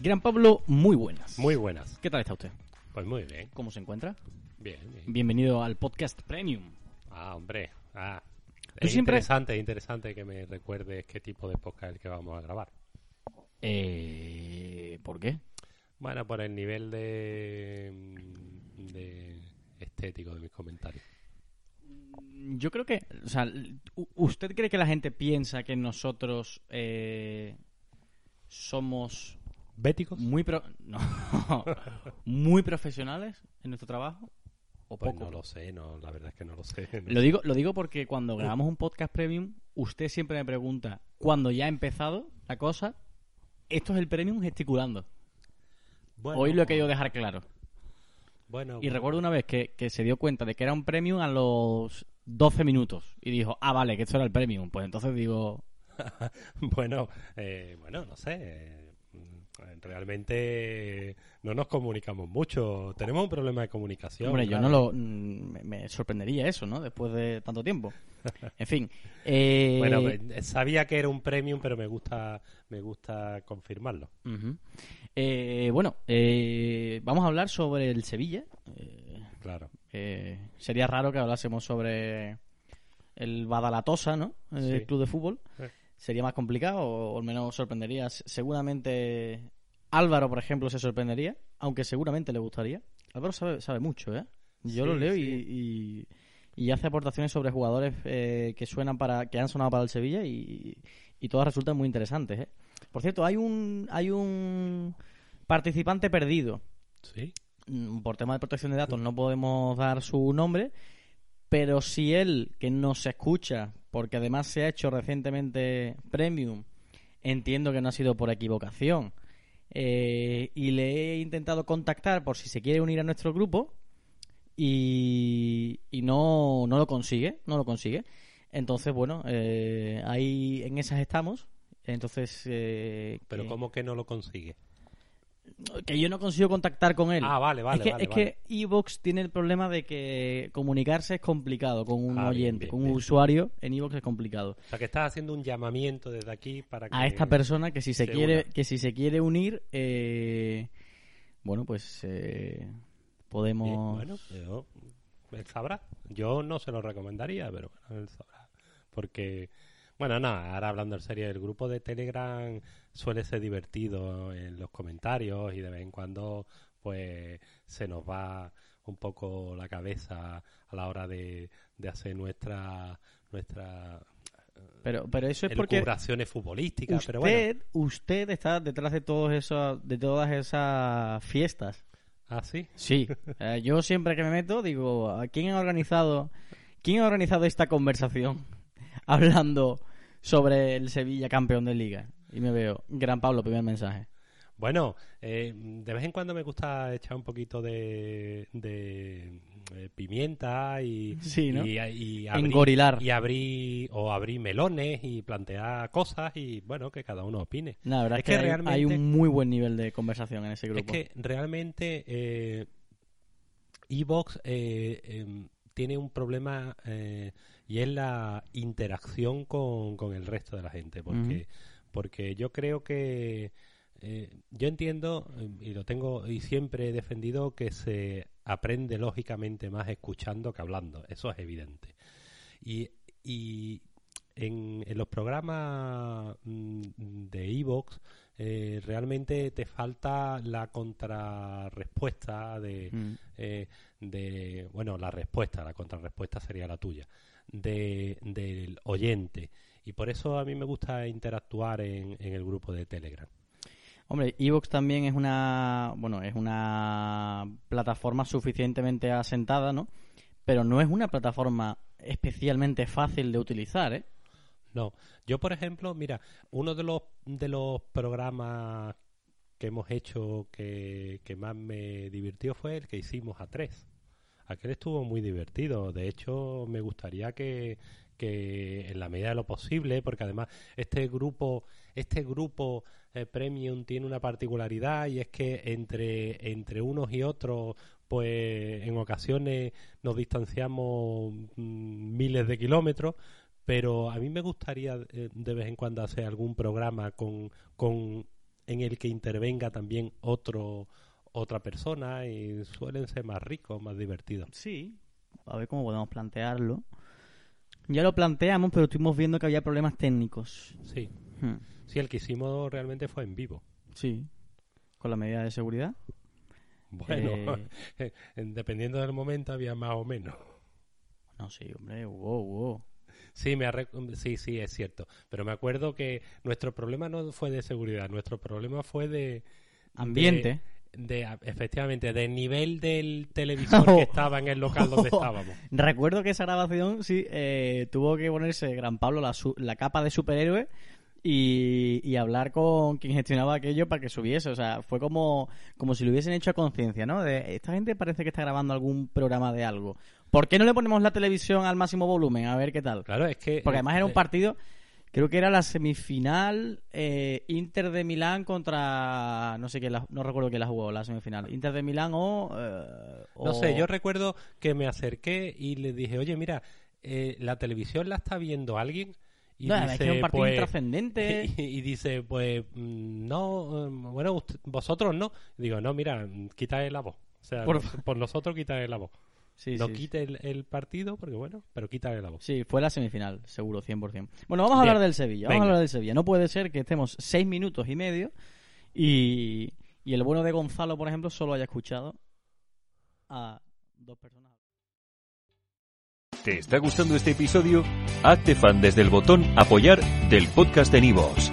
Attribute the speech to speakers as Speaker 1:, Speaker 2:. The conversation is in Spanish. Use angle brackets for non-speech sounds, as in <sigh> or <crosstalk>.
Speaker 1: Gran Pablo, muy buenas.
Speaker 2: Muy buenas.
Speaker 1: ¿Qué tal está usted?
Speaker 2: Pues muy bien.
Speaker 1: ¿Cómo se encuentra?
Speaker 2: Bien, bien.
Speaker 1: Bienvenido al podcast Premium.
Speaker 2: Ah, hombre. Ah. Es
Speaker 1: siempre-
Speaker 2: interesante, es interesante que me recuerdes qué tipo de podcast es el que vamos a grabar.
Speaker 1: Eh, ¿Por qué?
Speaker 2: Bueno, por el nivel de, mm, de estético de mis comentarios.
Speaker 1: Yo creo que, o sea, ¿usted cree que la gente piensa que nosotros eh, somos
Speaker 2: ¿Béticos?
Speaker 1: muy pro- no, <laughs> muy profesionales en nuestro trabajo o
Speaker 2: Pues
Speaker 1: poco?
Speaker 2: no lo sé, no, la verdad es que no lo sé. no
Speaker 1: Lo
Speaker 2: sé.
Speaker 1: digo, lo digo porque cuando grabamos un podcast premium, usted siempre me pregunta, cuando ya ha empezado la cosa, esto es el premium gesticulando.
Speaker 2: Bueno,
Speaker 1: Hoy lo he querido dejar claro.
Speaker 2: Bueno,
Speaker 1: Y recuerdo una vez que, que se dio cuenta de que era un premium a los 12 minutos. Y dijo, ah, vale, que esto era el premium. Pues entonces digo, <laughs>
Speaker 2: bueno, eh, bueno, no sé. Eh, Realmente no nos comunicamos mucho. Tenemos un problema de comunicación.
Speaker 1: hombre, yo no lo... mm, Me, me sorprendería eso, ¿no? Después de tanto tiempo. <laughs> En fin. eh,
Speaker 2: Bueno, eh, sabía que era un premium, pero me gusta, me gusta confirmarlo.
Speaker 1: Eh, bueno, eh, vamos a hablar sobre el Sevilla. Eh,
Speaker 2: Claro.
Speaker 1: Eh, sería raro que hablásemos sobre el Badalatosa, ¿no? El
Speaker 2: Sí.
Speaker 1: club de fútbol. Sería más complicado, o al menos sorprendería. Seguramente Álvaro, por ejemplo, se sorprendería, aunque seguramente le gustaría. Álvaro sabe, sabe mucho, ¿eh? Yo
Speaker 2: Sí,
Speaker 1: lo leo
Speaker 2: sí.
Speaker 1: y, y hace aportaciones sobre jugadores eh, que suenan para que han sonado para el Sevilla y, y todas resultan muy interesantes, ¿eh? Por cierto, hay un hay un participante perdido
Speaker 2: Sí.
Speaker 1: Mm, por tema de protección de datos no podemos dar su nombre, pero si él, que nos escucha, porque además se ha hecho recientemente premium, entiendo que no ha sido por equivocación, eh, y le he intentado contactar por si se quiere unir a nuestro grupo y, y no, no lo consigue, no lo consigue. Entonces, bueno, eh, ahí en esas estamos. Entonces, eh,
Speaker 2: Pero
Speaker 1: que-
Speaker 2: ¿cómo que no lo consigue?
Speaker 1: Que yo no consigo contactar con él.
Speaker 2: Ah, vale, vale,
Speaker 1: Es que,
Speaker 2: vale,
Speaker 1: es
Speaker 2: vale.
Speaker 1: que Evox tiene el problema de que comunicarse es complicado con un
Speaker 2: Ah,
Speaker 1: oyente,
Speaker 2: bien,
Speaker 1: con un
Speaker 2: bien.
Speaker 1: usuario en Evox es complicado.
Speaker 2: O sea, que estás haciendo un llamamiento desde aquí para que...
Speaker 1: A esta persona que si se,
Speaker 2: se
Speaker 1: quiere
Speaker 2: una.
Speaker 1: que si se quiere unir, eh, bueno, pues eh, podemos.
Speaker 2: bueno, yo, él sabrá. Yo no se lo recomendaría, pero bueno, él sabrá. Porque, bueno, nada, ahora hablando en serio, el grupo de Telegram suele ser divertido en los comentarios y de vez en cuando, pues, se nos va un poco la cabeza a la hora de, de hacer nuestra nuestra
Speaker 1: pero, pero eso es porque
Speaker 2: futbolísticas,
Speaker 1: usted,
Speaker 2: pero bueno.
Speaker 1: usted está detrás de todos esos, de todas esas fiestas.
Speaker 2: Ah, sí.
Speaker 1: Sí, Eh, yo siempre que me meto digo, ¿a quién ha organizado, quién ha organizado esta conversación <laughs> hablando sobre el Sevilla campeón de liga? Y me veo, Gran Pablo, primer mensaje.
Speaker 2: Bueno, eh, de vez en cuando me gusta echar un poquito de, de, eh, pimienta y,
Speaker 1: Sí, ¿no?
Speaker 2: y, y abrir,
Speaker 1: Engorilar.
Speaker 2: y abrir o abrir melones y plantear cosas y bueno que cada uno opine.
Speaker 1: La verdad es,
Speaker 2: Es
Speaker 1: que,
Speaker 2: que
Speaker 1: hay,
Speaker 2: realmente-
Speaker 1: hay un muy buen nivel de conversación en ese
Speaker 2: Es
Speaker 1: grupo.
Speaker 2: que realmente eh, Evox eh, em, tiene un problema eh, y es la interacción con, con el resto de la gente. Porque, porque yo creo que eh, yo entiendo eh, y lo tengo y siempre he defendido que se aprende lógicamente más escuchando que hablando. Eso es evidente. Y, y en, en los programas mm, de Evox eh, realmente te falta la contrarrespuesta de,
Speaker 1: Mm.
Speaker 2: eh, de bueno la respuesta la contrarrespuesta sería la tuya de, del oyente y por eso a mí me gusta interactuar en, en el grupo de Telegram
Speaker 1: Hombre, Evox también es una, bueno, es una plataforma suficientemente asentada, ¿no? Pero no es una plataforma especialmente fácil de utilizar, ¿eh?
Speaker 2: No, yo por ejemplo, mira, uno de los de los programas que hemos hecho que, que más me divirtió fue el que hicimos a tres. Aquel estuvo muy divertido. De hecho, me gustaría que, que en la medida de lo posible, porque además este grupo, este grupo eh, premium tiene una particularidad y es que entre, entre unos y otros, pues en ocasiones nos distanciamos mm, miles de kilómetros, pero a mí me gustaría eh, de vez en cuando hacer algún programa con, con en el que intervenga también otro otra persona y suelen ser más ricos, más divertidos.
Speaker 1: Sí, a ver cómo podemos plantearlo. Ya lo planteamos, pero estuvimos viendo que había problemas técnicos.
Speaker 2: Sí.
Speaker 1: Hmm.
Speaker 2: Sí, el que hicimos realmente fue en vivo.
Speaker 1: Sí, con la medida de seguridad.
Speaker 2: Bueno, <laughs> dependiendo del momento había más o menos.
Speaker 1: No, sí, hombre, wow, wow.
Speaker 2: Sí, me sí, sí, es cierto. Pero me acuerdo que nuestro problema no fue de seguridad, nuestro problema fue de...
Speaker 1: Ambiente.
Speaker 2: De, efectivamente, del nivel del televisor que <laughs> estaba en el local donde <laughs> estábamos.
Speaker 1: Recuerdo que esa grabación, sí, eh, tuvo que ponerse Gran Pablo la, la capa de superhéroe y, hablar con quien gestionaba aquello para que subiese. O sea, fue como, como si lo hubiesen hecho a conciencia, ¿no? De, esta gente parece que está grabando algún programa de algo. ¿Por qué no le ponemos la televisión al máximo volumen? A ver qué tal.
Speaker 2: Claro, es que...
Speaker 1: Porque además era un partido... Creo que era la semifinal eh, Inter de Milán contra. No sé qué, no recuerdo quién la jugó, la semifinal. Inter de Milán o, eh,
Speaker 2: No sé, yo recuerdo que me acerqué y le dije, oye, mira, eh, la televisión la está viendo alguien.
Speaker 1: Y no, dice, es un partido
Speaker 2: pues,
Speaker 1: trascendente. <laughs>
Speaker 2: Y, dice, pues, mm, no, mm, bueno, vosotros no. digo, no, mira, quita la voz. O sea, por, por nosotros quita la voz no quite el, partido, porque bueno, pero quítale la voz.
Speaker 1: Sí, fue la semifinal, seguro, 100%. Bueno, vamos a hablar del Sevilla. Vamos a hablar del Sevilla. No puede ser que estemos seis minutos y medio y, y el bueno de Gonzalo, por ejemplo, solo haya escuchado a dos personas.
Speaker 3: ¿Te está gustando este episodio? Hazte fan desde el botón apoyar del podcast de Nivos.